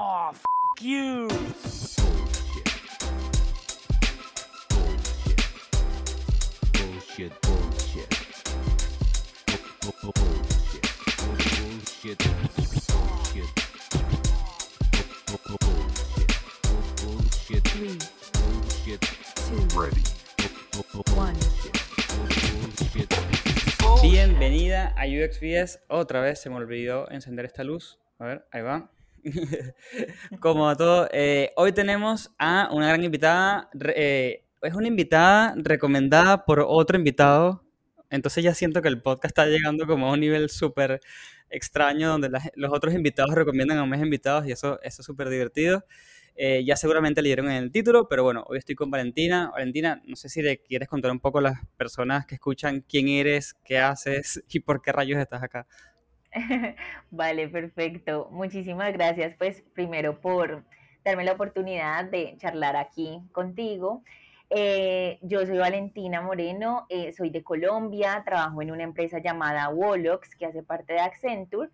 Oh, f you. Bullshit. Bullshit. Bullshit. Bullshit. Bullshit. Bullshit. Three, Bullshit. two, Ready. one. Bullshit. Bienvenida a UXBS. Otra vez se me olvidó encender esta luz. A ver, ahí va. Como a todo, eh, hoy tenemos a una gran invitada. eh, es una invitada recomendada por otro invitado. Entonces ya siento que el podcast está llegando como a un nivel súper extraño donde los otros invitados recomiendan a más invitados y eso, eso es súper divertido. Eh, ya seguramente leyeron en el título, pero bueno, hoy estoy con Valentina. Valentina, no sé si le quieres contar un poco a las personas que escuchan quién eres, qué haces y por qué rayos estás acá. Vale, perfecto. Muchísimas gracias, pues, primero por darme la oportunidad de charlar aquí contigo. Eh, yo soy Valentina Moreno, eh, soy de Colombia, trabajo en una empresa llamada Wolox, que hace parte de Accenture,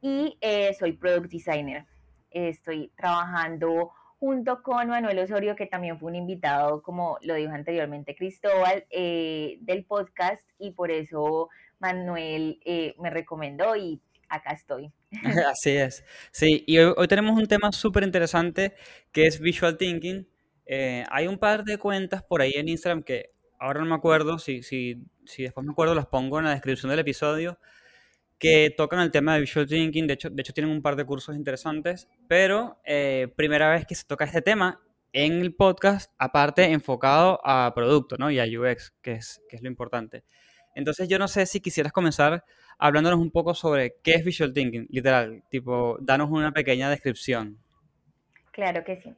y eh, soy product designer. Estoy trabajando junto con Manuel Osorio, que también fue un invitado, como lo dijo anteriormente Cristóbal, del podcast, y por eso Manuel eh, me recomendó y acá estoy. Así es. Sí, y hoy, tenemos un tema súper interesante que es Visual Thinking. Eh, hay un par de cuentas por ahí en Instagram que ahora no me acuerdo, si, si, si después me acuerdo las pongo en la descripción del episodio, que tocan el tema de Visual Thinking. De hecho, de hecho tienen un par de cursos interesantes, pero eh, primera vez que se toca este tema en el podcast, aparte enfocado a producto, ¿no? Y a UX, que es, que es lo importante. Entonces yo no sé si quisieras comenzar hablándonos un poco sobre qué es Visual Thinking, literal, tipo, danos una pequeña descripción. Claro que sí.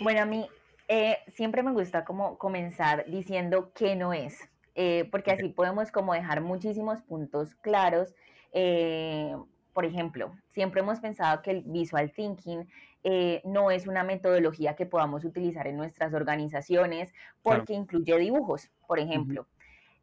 Bueno, a mí eh, siempre me gusta como comenzar diciendo qué no es, eh, porque así podemos como dejar muchísimos puntos claros. Eh, por ejemplo, siempre hemos pensado que el visual thinking eh, no es una metodología que podamos utilizar en nuestras organizaciones Claro. porque incluye dibujos, por ejemplo.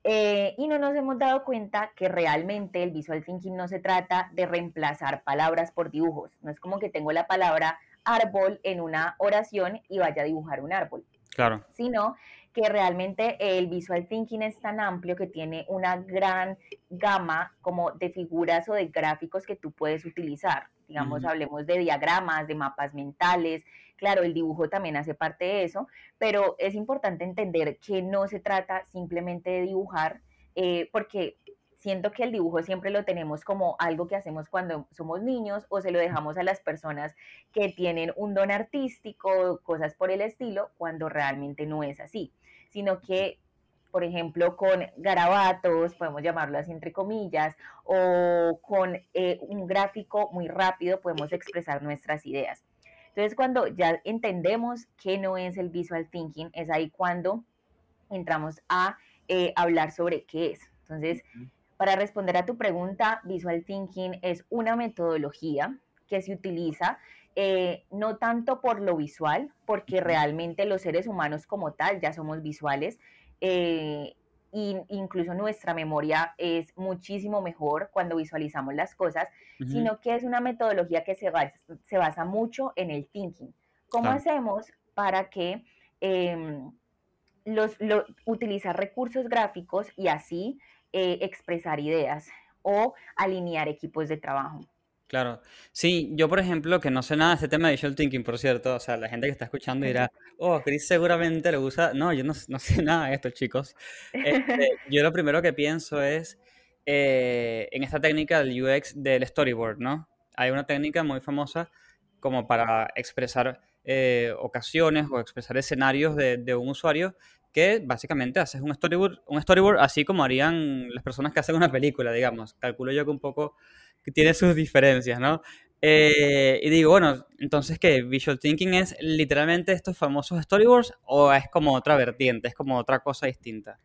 Eh, y no nos hemos dado cuenta que realmente el visual thinking no se trata de reemplazar palabras por dibujos. No es como que tengo la palabra árbol en una oración y vaya a dibujar un árbol, Claro, sino que realmente el visual thinking es tan amplio que tiene una gran gama como de figuras o de gráficos que tú puedes utilizar. Digamos, hablemos de diagramas, de mapas mentales. Claro, el dibujo también hace parte de eso, pero es importante entender que no se trata simplemente de dibujar, eh, porque siento que el dibujo siempre lo tenemos como algo que hacemos cuando somos niños o se lo dejamos a las personas que tienen un don artístico, cosas por el estilo, cuando realmente no es así, sino que, por ejemplo, con garabatos, podemos llamarlo así entre comillas, o con eh, un gráfico muy rápido podemos expresar nuestras ideas. Entonces, cuando ya entendemos qué no es el visual thinking, es ahí cuando entramos a eh, hablar sobre qué es. Entonces, para responder a tu pregunta, Visual Thinking es una metodología que se utiliza eh, no tanto por lo visual, porque realmente los seres humanos como tal ya somos visuales, eh, y incluso nuestra memoria es muchísimo mejor cuando visualizamos las cosas, sino que es una metodología que se basa, se basa mucho en el thinking. ¿Cómo hacemos para que em, los, lo- utilizar recursos gráficos y así eh, expresar ideas o alinear equipos de trabajo? Claro. Sí, yo por ejemplo, que no sé nada de este tema de Visual Thinking, por cierto, o sea, la gente que está escuchando dirá, oh, Chris seguramente lo usa. No, yo no, no sé nada de esto, chicos. Este, yo lo primero que pienso es eh, en esta técnica del UX del storyboard, ¿no? Hay una técnica muy famosa como para expresar eh, ocasiones o expresar escenarios de, de un usuario que básicamente haces un storyboard, un storyboard así como harían las personas que hacen una película, digamos. Calculo yo que un poco que tiene sus diferencias, ¿no? Eh, y digo, bueno, entonces, ¿qué? ¿Visual Thinking es literalmente estos famosos storyboards o es como otra vertiente, es como otra cosa distinta?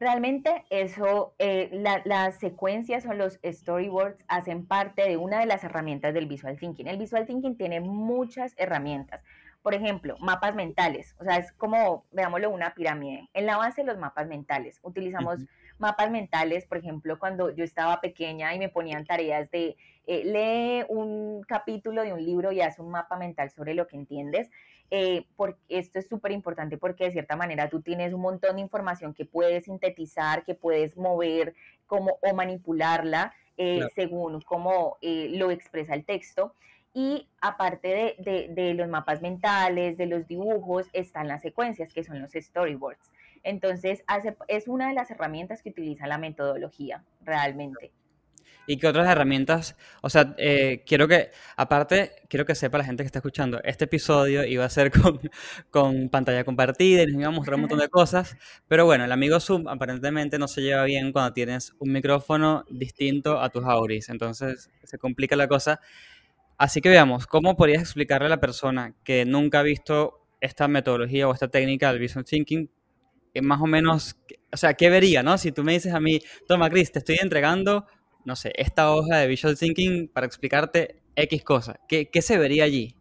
Realmente eso, eh, la- las secuencias o los storyboards hacen parte de una de las herramientas del visual thinking. El visual thinking tiene muchas herramientas. Por ejemplo, mapas mentales. O sea, es como, veámoslo, una pirámide. En la base, los mapas mentales. Utilizamos. Mapas mentales, por ejemplo, cuando yo estaba pequeña y me ponían tareas de eh, lee un capítulo de un libro y haz un mapa mental sobre lo que entiendes. Eh, porque esto es súper importante porque de cierta manera tú tienes un montón de información que puedes sintetizar, que puedes mover como, o manipularla eh, Claro. según cómo eh, lo expresa el texto. Y aparte de, de- de los mapas mentales, de los dibujos, están las secuencias, que son los storyboards. Entonces, hace, es una de las herramientas que utiliza la metodología, realmente. ¿Y qué otras herramientas? O sea, eh, quiero que, aparte, quiero que sepa la gente que está escuchando, este episodio iba a ser con, con pantalla compartida y nos iba a mostrar un montón de cosas, pero bueno, el amigo Zoom aparentemente no se lleva bien cuando tienes un micrófono distinto a tus auris, entonces se complica la cosa. Así que veamos, ¿cómo podrías explicarle a la persona que nunca ha visto esta metodología o esta técnica del Visual Thinking, más o menos, o sea, ¿qué vería, no? Si tú me dices a mí, toma, Chris, te estoy entregando no sé, esta hoja de Visual Thinking para explicarte X cosa. ¿Qué, qué se vería allí?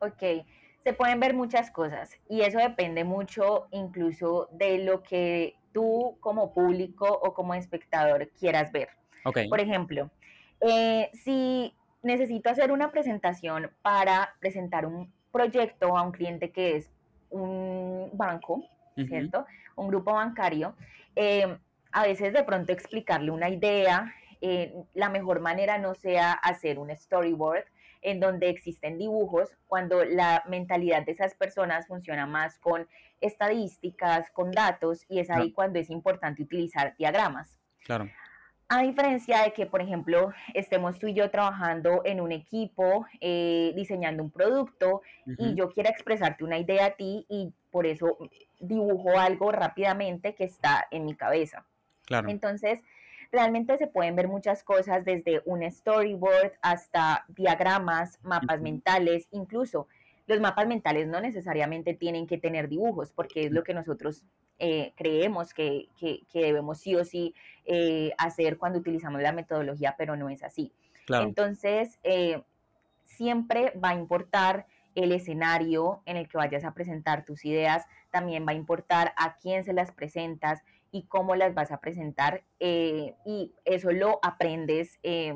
Ok, se pueden ver muchas cosas y eso depende mucho incluso de lo que tú como público o como espectador quieras ver. Ok, Por ejemplo, eh, si necesito hacer una presentación para presentar un proyecto a un cliente que es un banco, ¿cierto? Un grupo bancario, eh, a veces de pronto explicarle una idea, eh, la mejor manera no sea hacer un storyboard en donde existen dibujos, cuando la mentalidad de esas personas funciona más con estadísticas, con datos, y es ahí cuando es importante utilizar diagramas. claro. A diferencia de que, por ejemplo, estemos tú y yo trabajando en un equipo, eh, diseñando un producto, y yo quiera expresarte una idea a ti y por eso dibujo algo rápidamente que está en mi cabeza. Claro, Entonces, realmente se pueden ver muchas cosas desde un storyboard hasta diagramas, mapas mentales, incluso los mapas mentales no necesariamente tienen que tener dibujos, porque es lo que nosotros eh, creemos que, que- que debemos sí o sí eh, hacer cuando utilizamos la metodología, pero no es así. claro. Entonces, eh, siempre va a importar el escenario en el que vayas a presentar tus ideas, también va a importar a quién se las presentas y cómo las vas a presentar eh, y eso lo aprendes eh,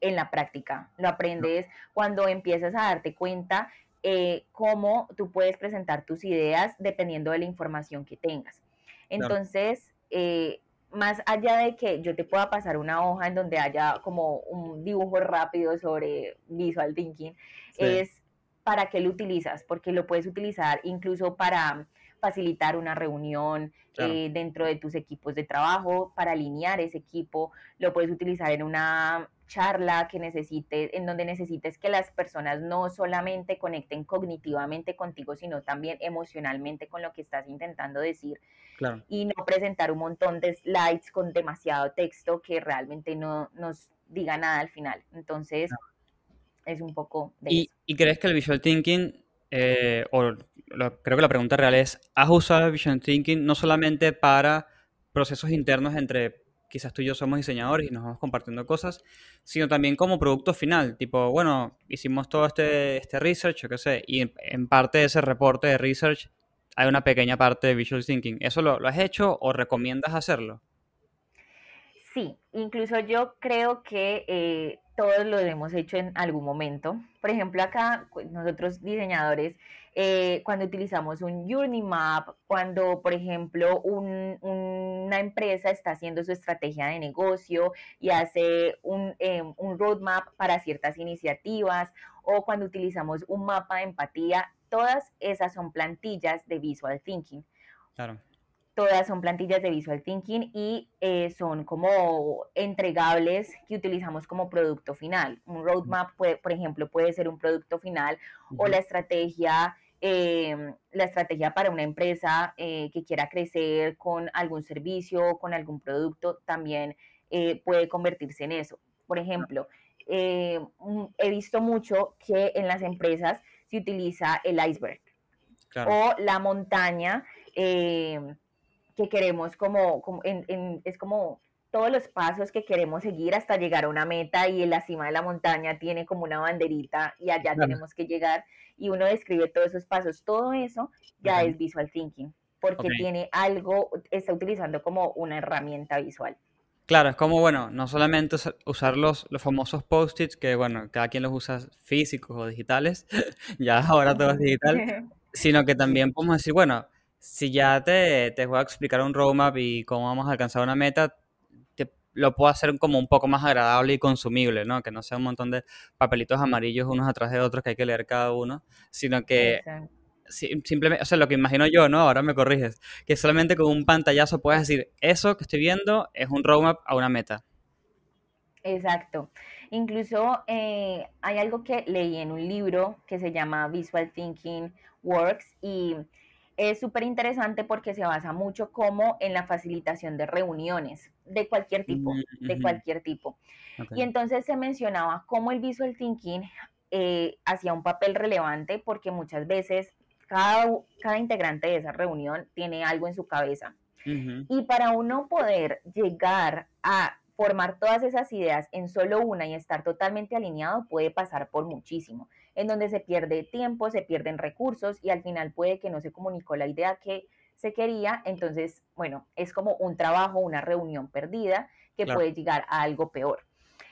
en la práctica, lo aprendes cuando empiezas a darte cuenta eh, cómo tú puedes presentar tus ideas dependiendo de la información que tengas. Entonces, eh, más allá de que yo te pueda pasar una hoja en donde haya como un dibujo rápido sobre visual thinking, Sí. es para qué lo utilizas, porque lo puedes utilizar incluso para facilitar una reunión Claro. eh, dentro de tus equipos de trabajo, para alinear ese equipo, lo puedes utilizar en una charla que necesites, en donde necesites que las personas no solamente conecten cognitivamente contigo, sino también emocionalmente con lo que estás intentando decir Claro. y no presentar un montón de slides con demasiado texto que realmente no nos diga nada al final. Entonces, es un poco de ¿Y, eso. y crees que el Visual Thinking, eh, o lo- creo que la pregunta real es, ¿has usado el Visual Thinking no solamente para procesos internos entre quizás tú y yo somos diseñadores y nos vamos compartiendo cosas, sino también como producto final? Tipo, bueno, hicimos todo este, este research, yo qué sé, y en, en parte de ese reporte de research hay una pequeña parte de Visual Thinking. ¿Eso lo, lo has hecho o recomiendas hacerlo? Sí, incluso yo creo que eh, todos lo hemos hecho en algún momento. Por ejemplo, acá nosotros diseñadores, eh, cuando utilizamos un Journey Map, cuando, por ejemplo, un- una empresa está haciendo su estrategia de negocio y hace un, eh, un roadmap para ciertas iniciativas, o cuando utilizamos un mapa de empatía, todas esas son plantillas de Visual Thinking Claro. Todas son plantillas de Visual Thinking y eh, son como entregables que utilizamos como producto final. Un roadmap, puede, por ejemplo, puede ser un producto final o la estrategia, eh, la estrategia para una empresa eh, que quiera crecer con algún servicio, con algún producto, también eh, puede convertirse en eso. Por ejemplo, mm, he visto mucho que en las empresas se utiliza el iceberg Claro. o la montaña eh, que queremos como, como en- en- es como todos los pasos que queremos seguir hasta llegar a una meta y en la cima de la montaña tiene como una banderita y allá Claro. tenemos que llegar y uno describe todos esos pasos. Todo eso ya es visual thinking. porque tiene algo, está utilizando como una herramienta visual. Claro, es como, bueno, no solamente usa- usar los, los famosos post-its, que bueno, cada quien los usa físicos o digitales, ya ahora todo es digital, sino que también podemos decir, bueno, si ya te, te voy a explicar un roadmap y cómo vamos a alcanzar una meta, te- lo puedo hacer como un poco más agradable y consumible, ¿no? Que no sea un montón de papelitos amarillos unos atrás de otros que hay que leer cada uno, sino que Exacto. simplemente, o sea, lo que imagino yo, ¿no? Ahora me corriges, que solamente con un pantallazo puedes decir, eso que estoy viendo es un roadmap a una meta. Exacto. Incluso eh, hay algo que leí en un libro que se llama Visual Thinking Works y es súper interesante porque se basa mucho como en la facilitación de reuniones de cualquier tipo, Mm, de cualquier tipo. Y entonces se mencionaba cómo el Visual Thinking eh, hacía un papel relevante porque muchas veces cada, cada integrante de esa reunión tiene algo en su cabeza. Y para uno poder llegar a formar todas esas ideas en solo una y estar totalmente alineado puede pasar por muchísimo, en donde se pierde tiempo, se pierden recursos y al final puede que no se comunicó la idea que se quería, entonces, bueno, es como un trabajo, una reunión perdida que Claro. puede llegar a algo peor.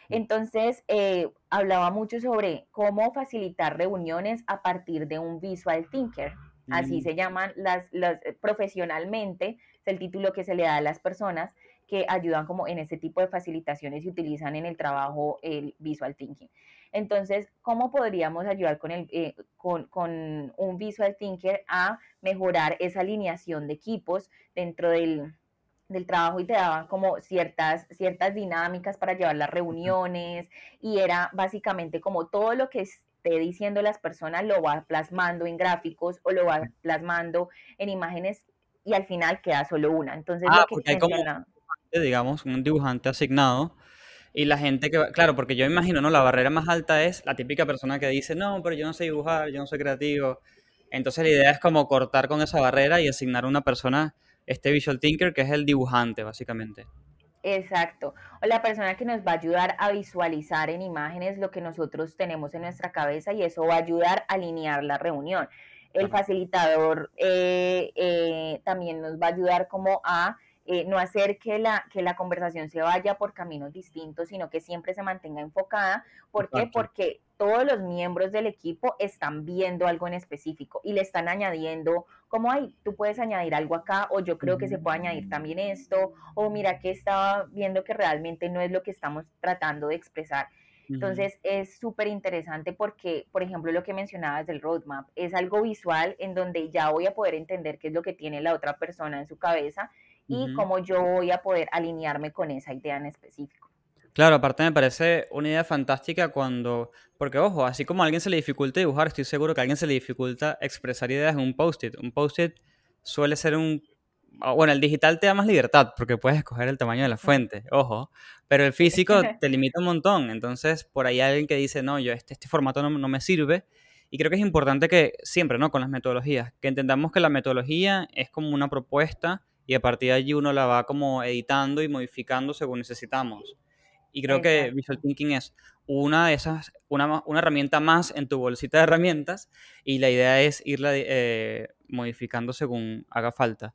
Mm. Entonces, eh, hablaba mucho sobre cómo facilitar reuniones a partir de un visual thinker. Así Mm, se llaman las, las eh, profesionalmente, es el título que se le da a las personas que ayudan como en este tipo de facilitaciones y utilizan en el trabajo el visual thinking. Entonces, ¿cómo podríamos ayudar con, el, eh, con, con un visual thinker a mejorar esa alineación de equipos dentro del, del trabajo y te daban como ciertas, ciertas dinámicas para llevar las reuniones y era básicamente como todo lo que esté diciendo las personas lo va plasmando en gráficos o lo va plasmando en imágenes y al final queda solo una. Entonces Ah, lo que porque hay como digamos, un dibujante asignado y la gente que, va- claro, porque yo imagino, ¿no? La barrera más alta es la típica persona que dice, no, pero yo no sé dibujar, yo no soy creativo. Entonces la idea es como cortar con esa barrera y asignar a una persona, este visual thinker, que es el dibujante, básicamente. Exacto. O la persona que nos va a ayudar a visualizar en imágenes lo que nosotros tenemos en nuestra cabeza y eso va a ayudar a alinear la reunión. El facilitador eh, eh, también nos va a ayudar como a eh, no hacer que la, que la conversación se vaya por caminos distintos, sino que siempre se mantenga enfocada. ¿Por qué? Exacto. Porque todos los miembros del equipo están viendo algo en específico y le están añadiendo como, ay, tú puedes añadir algo acá o yo creo que se puede añadir también esto o mira que estaba viendo que realmente no es lo que estamos tratando de expresar. Entonces es súper interesante porque, por ejemplo, lo que mencionabas del roadmap es algo visual en donde ya voy a poder entender qué es lo que tiene la otra persona en su cabeza y Ujú. cómo yo voy a poder alinearme con esa idea en específico. Claro, aparte me parece una idea fantástica cuando, porque ojo, así como a alguien se le dificulta dibujar, estoy seguro que a alguien se le dificulta expresar ideas en un post-it. Un post-it suele ser un, ah, bueno, el digital te da más libertad porque puedes escoger el tamaño de la fuente, ojo, pero el físico te limita un montón. Entonces, por ahí hay alguien que dice, no, yo este, este formato no, no me sirve. Y creo que es importante que siempre, ¿no? Con las metodologías, que entendamos que la metodología es como una propuesta y a partir de allí uno la va como editando y modificando según necesitamos. Y creo que. Visual Thinking es una de esas, una, una herramienta más en tu bolsita de herramientas y la idea es irla eh, modificando según haga falta.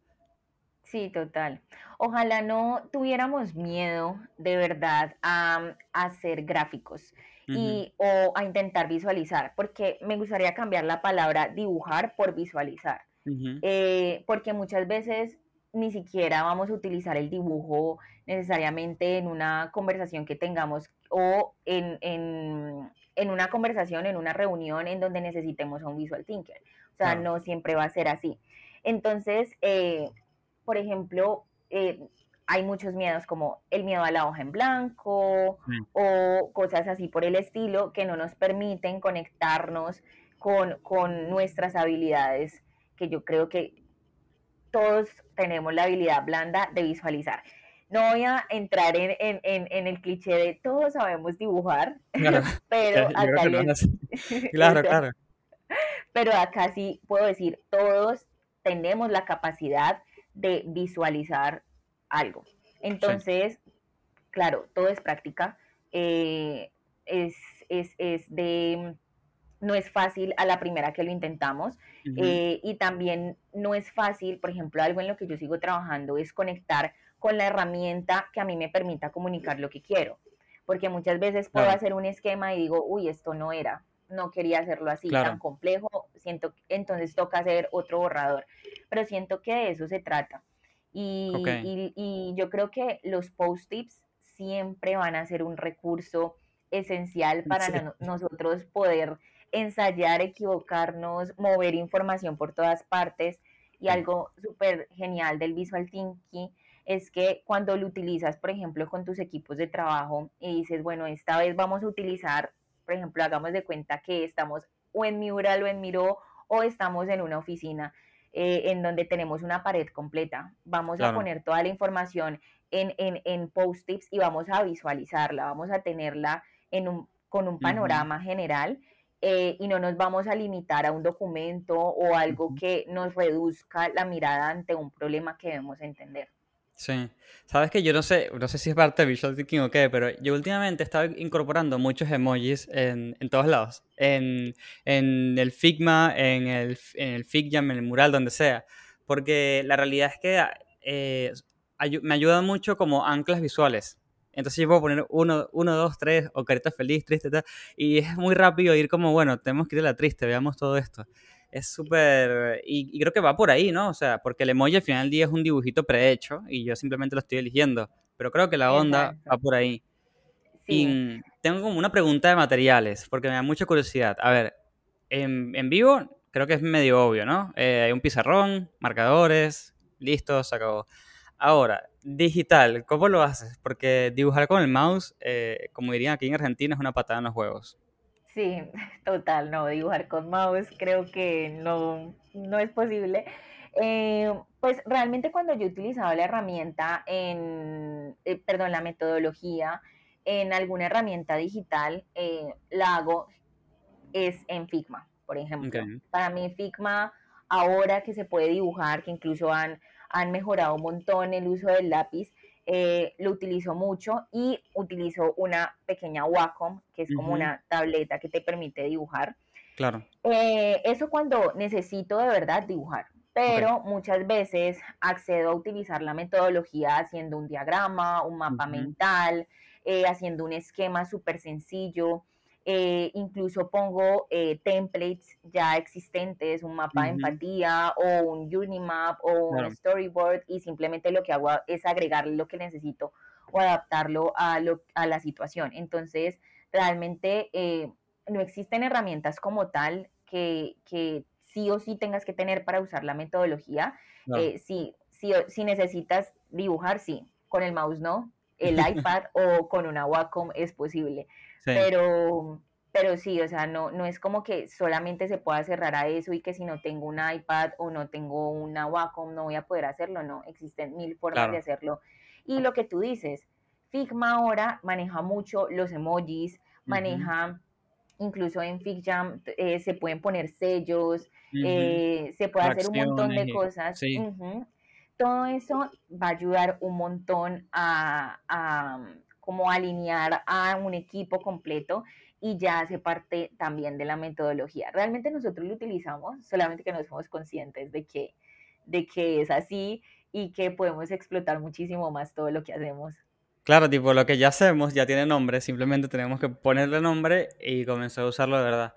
Sí, total. Ojalá no tuviéramos miedo de verdad a, a hacer gráficos y o a intentar visualizar, porque me gustaría cambiar la palabra dibujar por visualizar. eh, porque muchas veces ni siquiera vamos a utilizar el dibujo necesariamente en una conversación que tengamos o en, en, en una conversación, en una reunión en donde necesitemos a un visual thinker. O sea, no siempre va a ser así. Entonces, eh, por ejemplo, eh, hay muchos miedos como el miedo a la hoja en blanco Sí. o cosas así por el estilo que no nos permiten conectarnos con, con nuestras habilidades, que yo creo que todos tenemos la habilidad blanda de visualizar. No voy a entrar en, en, en, en el cliché de todos sabemos dibujar, Claro, pero yo acá les-. Claro, claro. pero acá sí puedo decir, todos tenemos la capacidad de visualizar algo. Entonces, claro, todo es práctica, eh, es, es, es de, no es fácil a la primera que lo intentamos eh, y también no es fácil, por ejemplo, algo en lo que yo sigo trabajando es conectar con la herramienta que a mí me permita comunicar lo que quiero, porque muchas veces puedo Claro. hacer un esquema y digo, uy, esto no era, no quería hacerlo así tan complejo, siento, entonces toca hacer otro borrador, pero siento que de eso se trata. Y, y- y yo creo que los post-its siempre van a ser un recurso esencial para Sí. nosotros poder ensayar, equivocarnos, mover información por todas partes. Y algo súper genial del Visual Thinking es que cuando lo utilizas, por ejemplo, con tus equipos de trabajo y dices, bueno, esta vez vamos a utilizar, por ejemplo, hagamos de cuenta que estamos o en Mural o en Miro o estamos en una oficina eh, en donde tenemos una pared completa. Vamos a poner toda la información en, en, en post-its y vamos a visualizarla, vamos a tenerla en un, con un panorama general eh, y no nos vamos a limitar a un documento o algo que nos reduzca la mirada ante un problema que debemos entender. Sí. Sabes que yo no sé, no sé si es parte de Visual Thinking o qué, pero yo últimamente he estado incorporando muchos emojis en, en todos lados. En, en el Figma, en el, en el FigJam, en el mural, donde sea. Porque la realidad es que eh, me ayuda mucho como anclas visuales. Entonces yo puedo poner uno, uno, dos, tres, o carita feliz, triste, tal. Y es muy rápido ir como, bueno, tenemos que ir a la triste, veamos todo esto. Es súper... Y, y creo que va por ahí, ¿no? O sea, porque el emoji al final del día es un dibujito prehecho y yo simplemente lo estoy eligiendo. Pero creo que la onda Exacto. va por ahí. Sí, Y tengo como una pregunta de materiales, porque me da mucha curiosidad. A ver, en, en vivo creo que es medio obvio, ¿no? Eh, hay un pizarrón, marcadores, listo, se acabó. Ahora, digital, ¿cómo lo haces? Porque dibujar con el mouse, eh, como dirían aquí en Argentina, es una patada en los huevos. sí, total, no, dibujar con mouse creo que no, no es posible. Eh, pues realmente cuando yo he utilizado la herramienta en, eh, perdón, la metodología en alguna herramienta digital, eh, la hago es en Figma, por ejemplo. Para mí Figma, ahora que se puede dibujar, que incluso han, han mejorado un montón el uso del lápiz, eh, lo utilizo mucho y utilizo una pequeña Wacom, que es como una tableta que te permite dibujar. Claro. Eh, eso cuando necesito de verdad dibujar, pero muchas veces accedo a utilizar la metodología haciendo un diagrama, un mapa mental, eh, haciendo un esquema súper sencillo. Eh, incluso pongo eh, templates ya existentes, un mapa de empatía o un Unimap o Claro. un storyboard y simplemente lo que hago es agregar lo que necesito o adaptarlo a, lo, a la situación. Entonces, realmente eh, no existen herramientas como tal que, que sí o sí tengas que tener para usar la metodología. Claro. Eh, si, si, si necesitas dibujar, sí, con el mouse no, el iPad o con una Wacom es posible, Sí. pero, pero sí, o sea, no, no es como que solamente se pueda cerrar a eso y que si no tengo un iPad o no tengo una Wacom no voy a poder hacerlo, no, existen mil formas Claro. de hacerlo. Y lo que tú dices, Figma ahora maneja mucho los emojis, maneja, incluso en FigJam eh, se pueden poner sellos, eh, se puede hacer un montón de cosas. sí. Todo eso va a ayudar un montón a, a, como alinear a un equipo completo y ya hace parte también de la metodología. Realmente nosotros lo utilizamos, solamente que no somos conscientes de que, de que es así y que podemos explotar muchísimo más todo lo que hacemos. Claro, tipo, lo que ya hacemos ya tiene nombre, simplemente tenemos que ponerle nombre y comenzar a usarlo de verdad.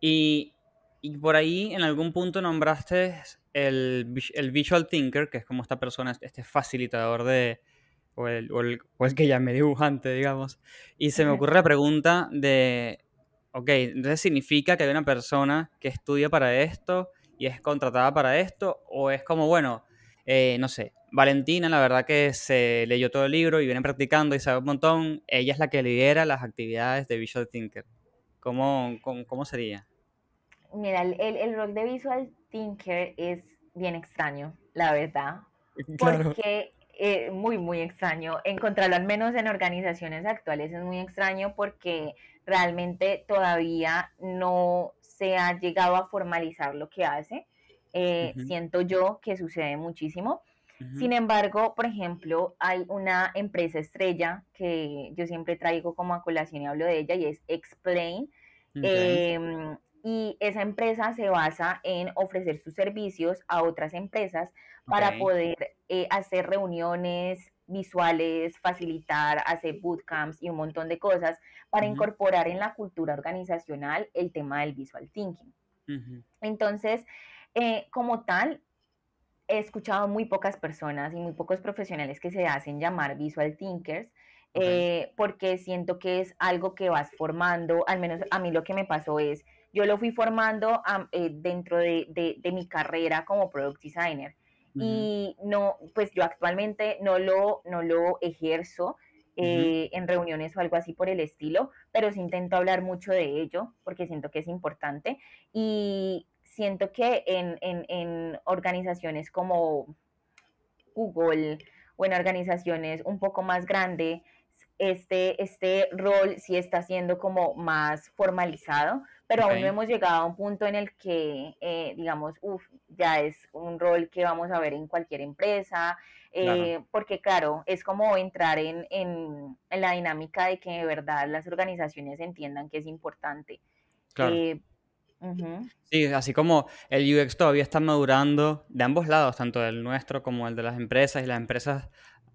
Y, y por ahí en algún punto nombraste el, el Visual Thinker, que es como esta persona, este facilitador de, o el, o el, o el que dibujante, digamos. Y se me ocurre la pregunta de, ok, entonces significa que hay una persona que estudia para esto y es contratada para esto, o es como, bueno, eh, no sé, Valentina, la verdad que se leyó todo el libro y viene practicando y sabe un montón. Ella es la que lidera las actividades de Visual Thinker. ¿Cómo, cómo, cómo sería? Mira, el, el, el rol de Visual Thinker es bien extraño, la verdad, Claro. porque eh, muy, muy extraño. Encontrarlo al menos en organizaciones actuales es muy extraño porque realmente todavía no se ha llegado a formalizar lo que hace. Eh. Siento yo que sucede muchísimo. Sin embargo, por ejemplo, hay una empresa estrella que yo siempre traigo como a colación y hablo de ella y es Explain. Ok. Em, esa empresa se basa en ofrecer sus servicios a otras empresas para poder eh, hacer reuniones visuales, facilitar, hacer bootcamps y un montón de cosas para incorporar en la cultura organizacional el tema del visual thinking. Entonces, eh, como tal, he escuchado muy pocas personas y muy pocos profesionales que se hacen llamar visual thinkers, eh, porque siento que es algo que vas formando, al menos a mí lo que me pasó es, yo lo fui formando am- eh, dentro de, de- de mi carrera como product designer. Ujú. y no, pues yo actualmente no lo, no lo ejerzo eh, en reuniones o algo así por el estilo, pero sí intento hablar mucho de ello porque siento que es importante. Y siento que en, en, en organizaciones como Google o en organizaciones un poco más grandes, este, este rol sí está siendo como más formalizado, pero aún no hemos llegado a un punto en el que, eh, digamos, uff, ya es un rol que vamos a ver en cualquier empresa, Claro. eh, porque claro, es como entrar en, en- en la dinámica de que de verdad las organizaciones entiendan que es importante. Claro. Eh, Sí, así como el UX todavía está madurando de ambos lados, tanto el nuestro como el de las empresas, y las empresas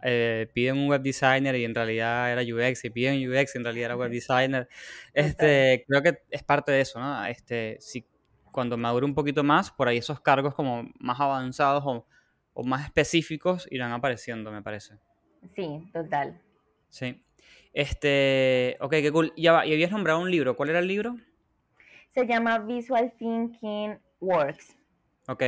eh, piden un web designer y en realidad era UX, y piden UX y en realidad era web designer. Este, creo que es parte de eso, ¿no? Este, si cuando madure un poquito más, por ahí esos cargos como más avanzados o, o más específicos irán apareciendo, me parece. Sí, total. Sí. Este, ok, qué cool. Ya va, y habías nombrado un libro. ¿Cuál era el libro? Se llama Visual Thinking Works. Ok.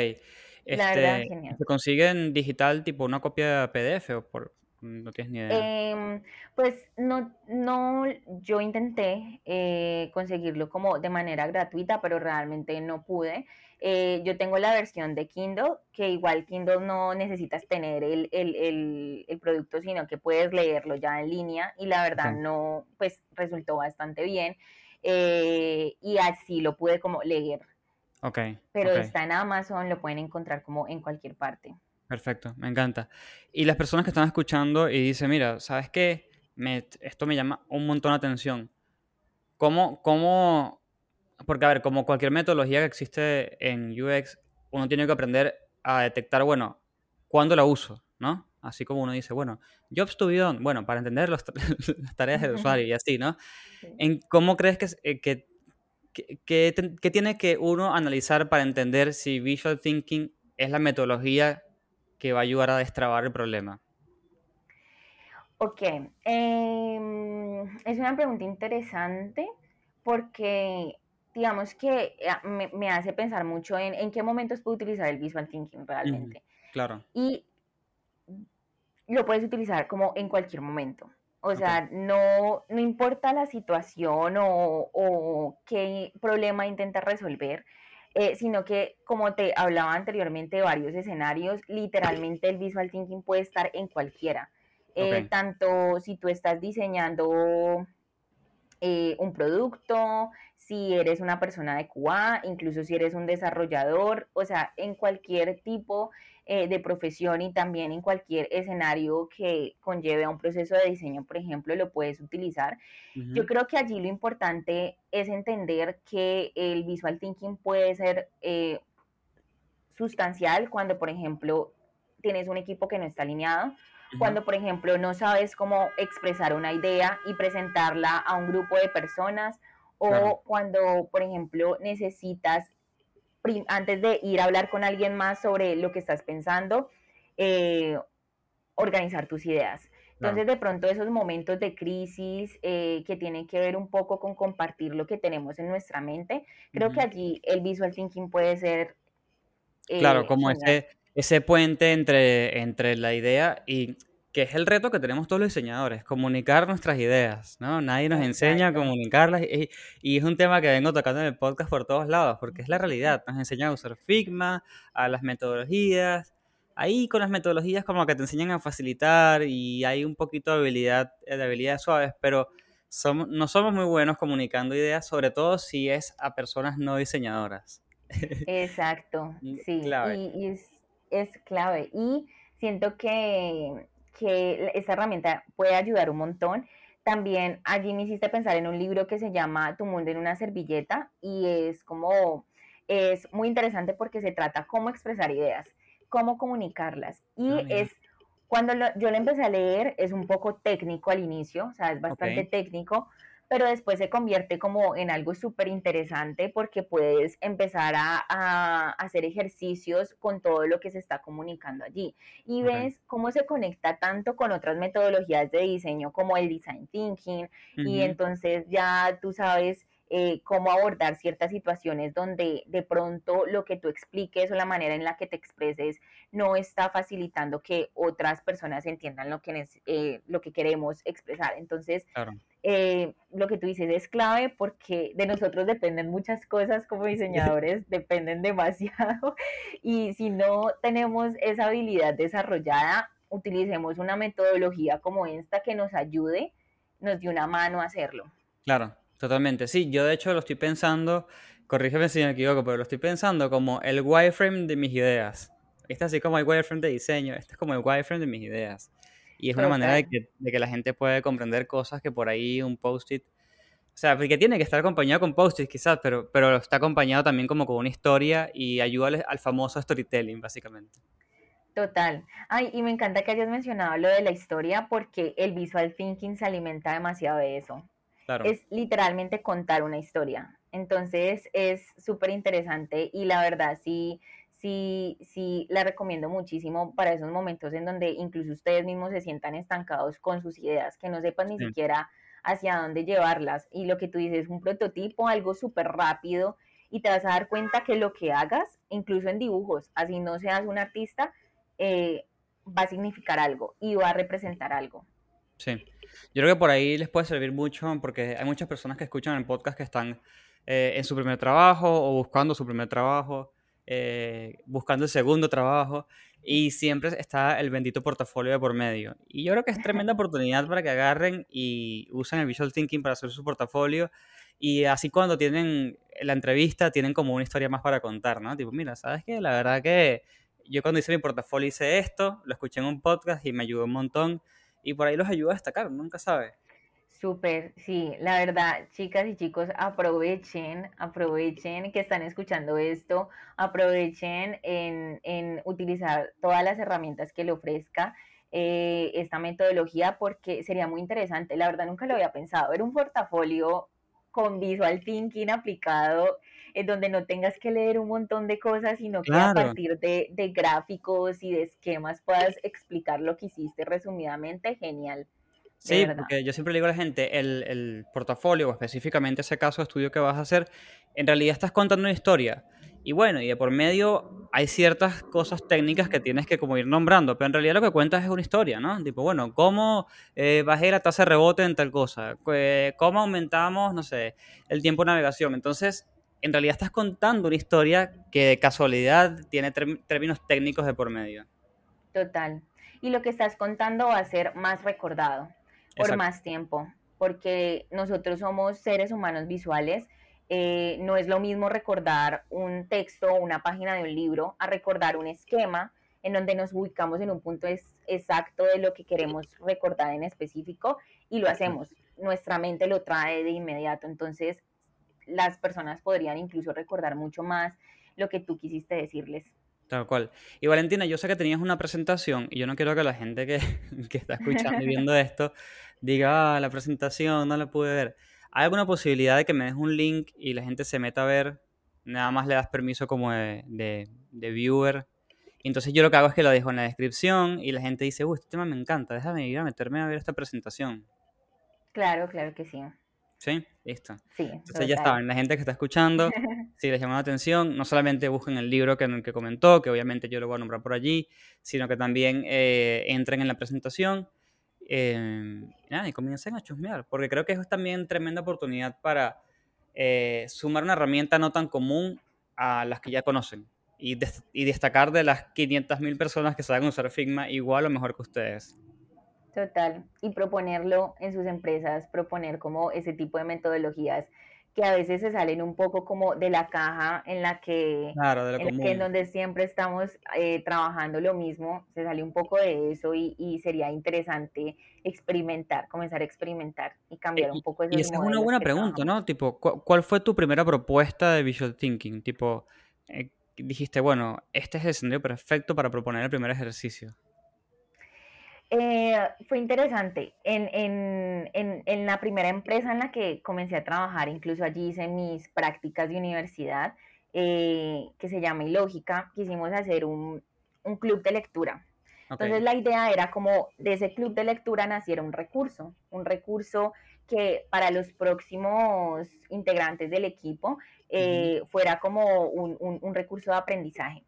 La verdad, Este, genial. ¿se consigue en digital tipo una copia PDF o por no tienes ni idea? Em, pues no, no, yo intenté eh, conseguirlo como de manera gratuita, pero realmente no pude. Eh, yo tengo la versión de Kindle, que igual Kindle no necesitas tener el, el, el, el producto, sino que puedes leerlo ya en línea y la verdad no, pues resultó bastante bien eh, y así lo pude como leer, Ok, pero ok, está en Amazon, lo pueden encontrar como en cualquier parte. perfecto, me encanta. Y las personas que están escuchando y dicen, mira, ¿sabes qué? Me, esto me llama un montón la atención. ¿Cómo, cómo? Porque, a ver, como cualquier metodología que existe en UX, uno tiene que aprender a detectar, bueno, cuándo la uso, ¿no? Así como uno dice, bueno, jobs to be done, bueno, para entender los- las tareas del usuario y así, ¿no? Sí. ¿En cómo crees que, eh, que, que tiene que uno analizar para entender si Visual Thinking es la metodología que va a ayudar a destrabar el problema? Ok, em, es una pregunta interesante porque digamos que eh, me, me hace pensar mucho en en qué momentos puedo utilizar el visual thinking realmente. Claro, Y lo puedes utilizar como en cualquier momento. O sea, no, no importa la situación o, o qué problema intentas resolver, eh, sino que como te hablaba anteriormente de varios escenarios, literalmente el visual thinking puede estar en cualquiera. Eh. Tanto si tú estás diseñando eh, un producto, si eres una persona de QA, incluso si eres un desarrollador, o sea, en cualquier tipo eh, de profesión y también en cualquier escenario que conlleve a un proceso de diseño, por ejemplo, lo puedes utilizar. Yo creo que allí lo importante es entender que el visual thinking puede ser eh, sustancial cuando, por ejemplo, tienes un equipo que no está alineado, cuando, por ejemplo, no sabes cómo expresar una idea y presentarla a un grupo de personas, o Claro. cuando, por ejemplo, necesitas, antes de ir a hablar con alguien más sobre lo que estás pensando, eh, organizar tus ideas. Entonces, claro. de pronto, esos momentos de crisis eh, que tienen que ver un poco con compartir lo que tenemos en nuestra mente, creo que allí el visual thinking puede ser Claro, eh, como genial. ese, ese puente entre, entre la idea y que es el reto que tenemos todos los diseñadores, comunicar nuestras ideas, ¿no? Nadie nos enseña a comunicarlas y, y es un tema que vengo tocando en el podcast por todos lados, porque es la realidad, nos enseñan a usar Figma, a las metodologías, ahí con las metodologías como que te enseñan a facilitar y hay un poquito de habilidad, de habilidades suaves, pero somos, no somos muy buenos comunicando ideas, sobre todo si es a personas no diseñadoras. Exacto, sí, Clave. y, y es, es clave. Y siento que, que esta herramienta puede ayudar un montón. También allí me hiciste pensar en un libro que se llama Tu mundo en una servilleta y es como, es muy interesante porque se trata cómo expresar ideas, cómo comunicarlas. Y Ah, es, cuando lo- yo lo empecé a leer, es un poco técnico al inicio, o sea, es bastante técnico, pero después se convierte como en algo súper interesante porque puedes empezar a, a hacer ejercicios con todo lo que se está comunicando allí y ves cómo se conecta tanto con otras metodologías de diseño como el design thinking y Ujú. entonces ya tú sabes eh, cómo abordar ciertas situaciones donde de pronto lo que tú expliques o la manera en la que te expreses no está facilitando que otras personas entiendan lo que, eh, lo que queremos expresar. Entonces, Claro. Eh, lo que tú dices es clave porque de nosotros dependen muchas cosas como diseñadores, dependen demasiado y si no tenemos esa habilidad desarrollada, utilicemos una metodología como esta que nos ayude, nos dé una mano a hacerlo. Claro, totalmente. Sí, yo de hecho lo estoy pensando, corrígeme si me equivoco, pero lo estoy pensando como el wireframe de mis ideas. Este así como el wireframe de diseño, este es como el wireframe de mis ideas. Y es una manera de que, de que la gente puede comprender cosas que por ahí un post-it... O sea, porque tiene que estar acompañado con post-it quizás, pero, pero está acompañado también como con una historia y ayuda al, al famoso storytelling, básicamente. Total. Ay, y me encanta que hayas mencionado lo de la historia porque el visual thinking se alimenta demasiado de eso. Claro. Es literalmente contar una historia. Entonces es súper interesante y la verdad sí, sí, sí la recomiendo muchísimo para esos momentos en donde incluso ustedes mismos se sientan estancados con sus ideas, que no sepan ni Sí. siquiera hacia dónde llevarlas. Y lo que tú dices, un prototipo, algo súper rápido y te vas a dar cuenta que lo que hagas, incluso en dibujos, así no seas un artista, eh, va a significar algo y va a representar algo. Sí, yo creo que por ahí les puede servir mucho porque hay muchas personas que escuchan el podcast que están eh, en su primer trabajo o buscando su primer trabajo, eh, buscando el segundo trabajo y siempre está el bendito portafolio de por medio. Y yo creo que es tremenda oportunidad para que agarren y usen el Visual Thinking para hacer su portafolio y así cuando tienen la entrevista tienen como una historia más para contar, ¿no? Tipo, mira, ¿sabes qué? La verdad que yo cuando hice mi portafolio hice esto, lo escuché en un podcast y me ayudó un montón y por ahí los ayuda a destacar, nunca sabe. Súper, sí, la verdad, chicas y chicos, aprovechen, aprovechen que están escuchando esto, aprovechen en, en utilizar todas las herramientas que le ofrezca eh, esta metodología porque sería muy interesante. La verdad, nunca lo había pensado. Ver un portafolio con visual thinking aplicado, en donde no tengas que leer un montón de cosas, sino que a partir de, de gráficos y de esquemas puedas explicar lo que hiciste resumidamente, genial. Sí, porque yo siempre le digo a la gente, el, el portafolio, o específicamente ese caso de estudio que vas a hacer, en realidad estás contando una historia. Y bueno, y de por medio hay ciertas cosas técnicas que tienes que como ir nombrando, pero en realidad lo que cuentas es una historia, ¿no? Tipo, bueno, ¿cómo eh, bajé la tasa de rebote en tal cosa? Eh, ¿Cómo aumentamos, no sé, el tiempo de navegación? Entonces, en realidad estás contando una historia que de casualidad tiene términos técnicos de por medio. Total. Y lo que estás contando va a ser más recordado por Exacto. más tiempo, porque nosotros somos seres humanos visuales. eh, no es lo mismo recordar un texto o una página de un libro a recordar un esquema en donde nos ubicamos en un punto es- exacto de lo que queremos recordar en específico y lo hacemos. Nuestra mente lo trae de inmediato. Entonces, las personas podrían incluso recordar mucho más lo que tú quisiste decirles. Tal cual. Y Valentina, yo sé que tenías una presentación y yo no quiero que la gente que, que está escuchando y viendo esto diga, ah, la presentación no la pude ver. ¿Hay alguna posibilidad de que me des un link y la gente se meta a ver? Nada más le das permiso como de, de- viewer. Y entonces yo lo que hago es que lo dejo en la descripción y la gente dice, uy, este tema me encanta, déjame ir a meterme a ver esta presentación. Claro, claro que sí. ¿Sí? Listo. Sí, Entonces ya saben, la gente que está escuchando, si les llama la atención, no solamente busquen el libro que, que comentó, que obviamente yo lo voy a nombrar por allí, sino que también eh, entren en la presentación eh, y comiencen a chusmear, porque creo que es también tremenda oportunidad para eh, sumar una herramienta no tan común a las que ya conocen y, des- y destacar de las 500.000 personas que saben usar Figma igual o mejor que ustedes. Total. Y proponerlo en sus empresas, proponer como ese tipo de metodologías que a veces se salen un poco como de la caja en la que, Claro, en, la que en común. donde siempre estamos eh, trabajando lo mismo, se sale un poco de eso y, y sería interesante experimentar, comenzar a experimentar y cambiar un poco Y esa es una buena pregunta, trabajamos. ¿no? Tipo, ¿cu- ¿cuál fue tu primera propuesta de Visual Thinking? Tipo, eh, dijiste, bueno, este es el escenario perfecto para proponer el primer ejercicio. Eh, fue interesante. En, en, en, en la primera empresa en la que comencé a trabajar, incluso allí hice mis prácticas de universidad, eh, que se llama Ilógica, quisimos hacer un, un club de lectura. Entonces la idea era como de ese club de lectura naciera un recurso, un recurso que para los próximos integrantes del equipo eh, fuera como un, un- un recurso de aprendizaje.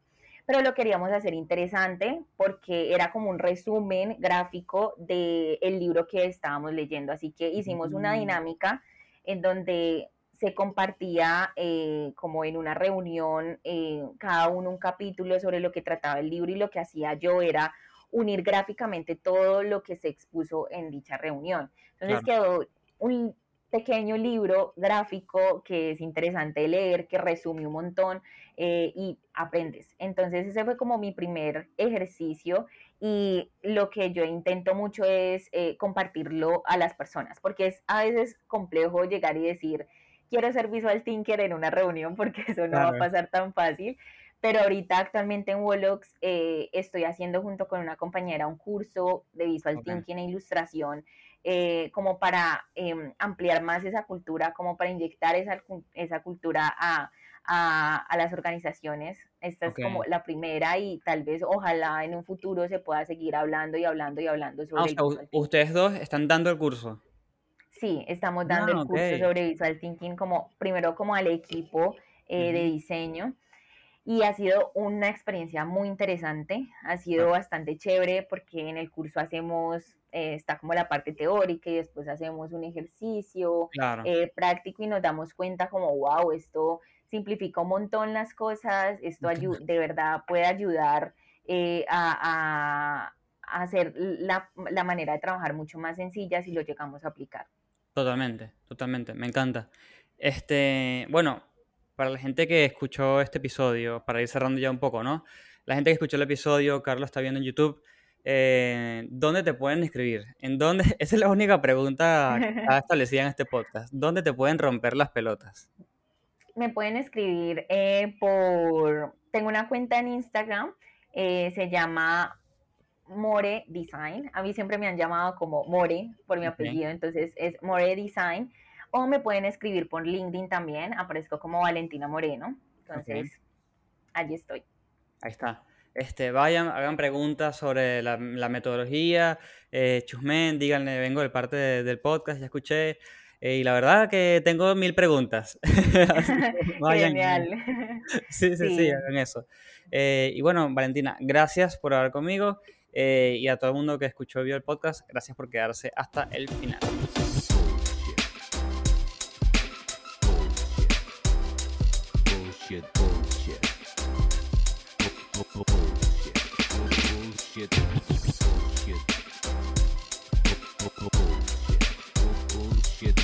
Pero lo queríamos hacer interesante porque era como un resumen gráfico del libro que estábamos leyendo. Así que hicimos una dinámica en donde se compartía eh, como en una reunión eh, cada uno un capítulo sobre lo que trataba el libro y lo que hacía yo era unir gráficamente todo lo que se expuso en dicha reunión. Entonces quedó un pequeño libro gráfico que es interesante leer, que resume un montón eh, y aprendes. Entonces ese fue como mi primer ejercicio y lo que yo intento mucho es eh, compartirlo a las personas, porque es a veces complejo llegar y decir, quiero ser visual thinker en una reunión, porque eso no va a pasar tan fácil. Pero ahorita actualmente en Wolox eh, estoy haciendo junto con una compañera un curso de visual Ok. thinking e ilustración eh, como para em, ampliar más esa cultura, como para inyectar esa, esa cultura a, a, a las organizaciones. Esta Ok. es como la primera y tal vez ojalá en un futuro se pueda seguir hablando y hablando y hablando sobre Ah, o el sea, visual thinking. ustedes dos están dando el curso. Sí, estamos dando Ah, el curso ok. sobre visual thinking como primero como al equipo eh, de Ujú. diseño y ha sido una experiencia muy interesante, ha sido bastante chévere porque en el curso hacemos, eh, está como la parte teórica y después hacemos un ejercicio Claro. eh, práctico y nos damos cuenta como, wow, esto simplifica un montón las cosas, esto de verdad puede ayudar eh, a, a- a hacer la, la manera de trabajar mucho más sencilla si lo llegamos a aplicar. Totalmente, totalmente, me encanta. Este, bueno, para la gente que escuchó este episodio, para ir cerrando ya un poco, ¿no? La gente que escuchó el episodio, Carlos está viendo en YouTube, eh, ¿dónde te pueden escribir? ¿En dónde? Esa es la única pregunta que está establecida en este podcast. ¿Dónde te pueden romper las pelotas? Me pueden escribir eh, por, tengo una cuenta en Instagram, eh, se llama More Design. A mí siempre me han llamado como More por mi apellido, entonces es More Design. O me pueden escribir por LinkedIn también, aparezco como Valentina Moreno. Entonces, allí estoy. Ahí está. Este, vayan, hagan preguntas sobre la, la metodología, eh, chusmen, díganle, vengo de parte de- del podcast, ya escuché, eh, y la verdad que tengo mil preguntas. Vayan, Genial. Sí, sí, sí, Sí. hagan eso. Eh, y bueno, Valentina, gracias por hablar conmigo eh, y a todo el mundo que escuchó y vio el podcast, gracias por quedarse hasta el final.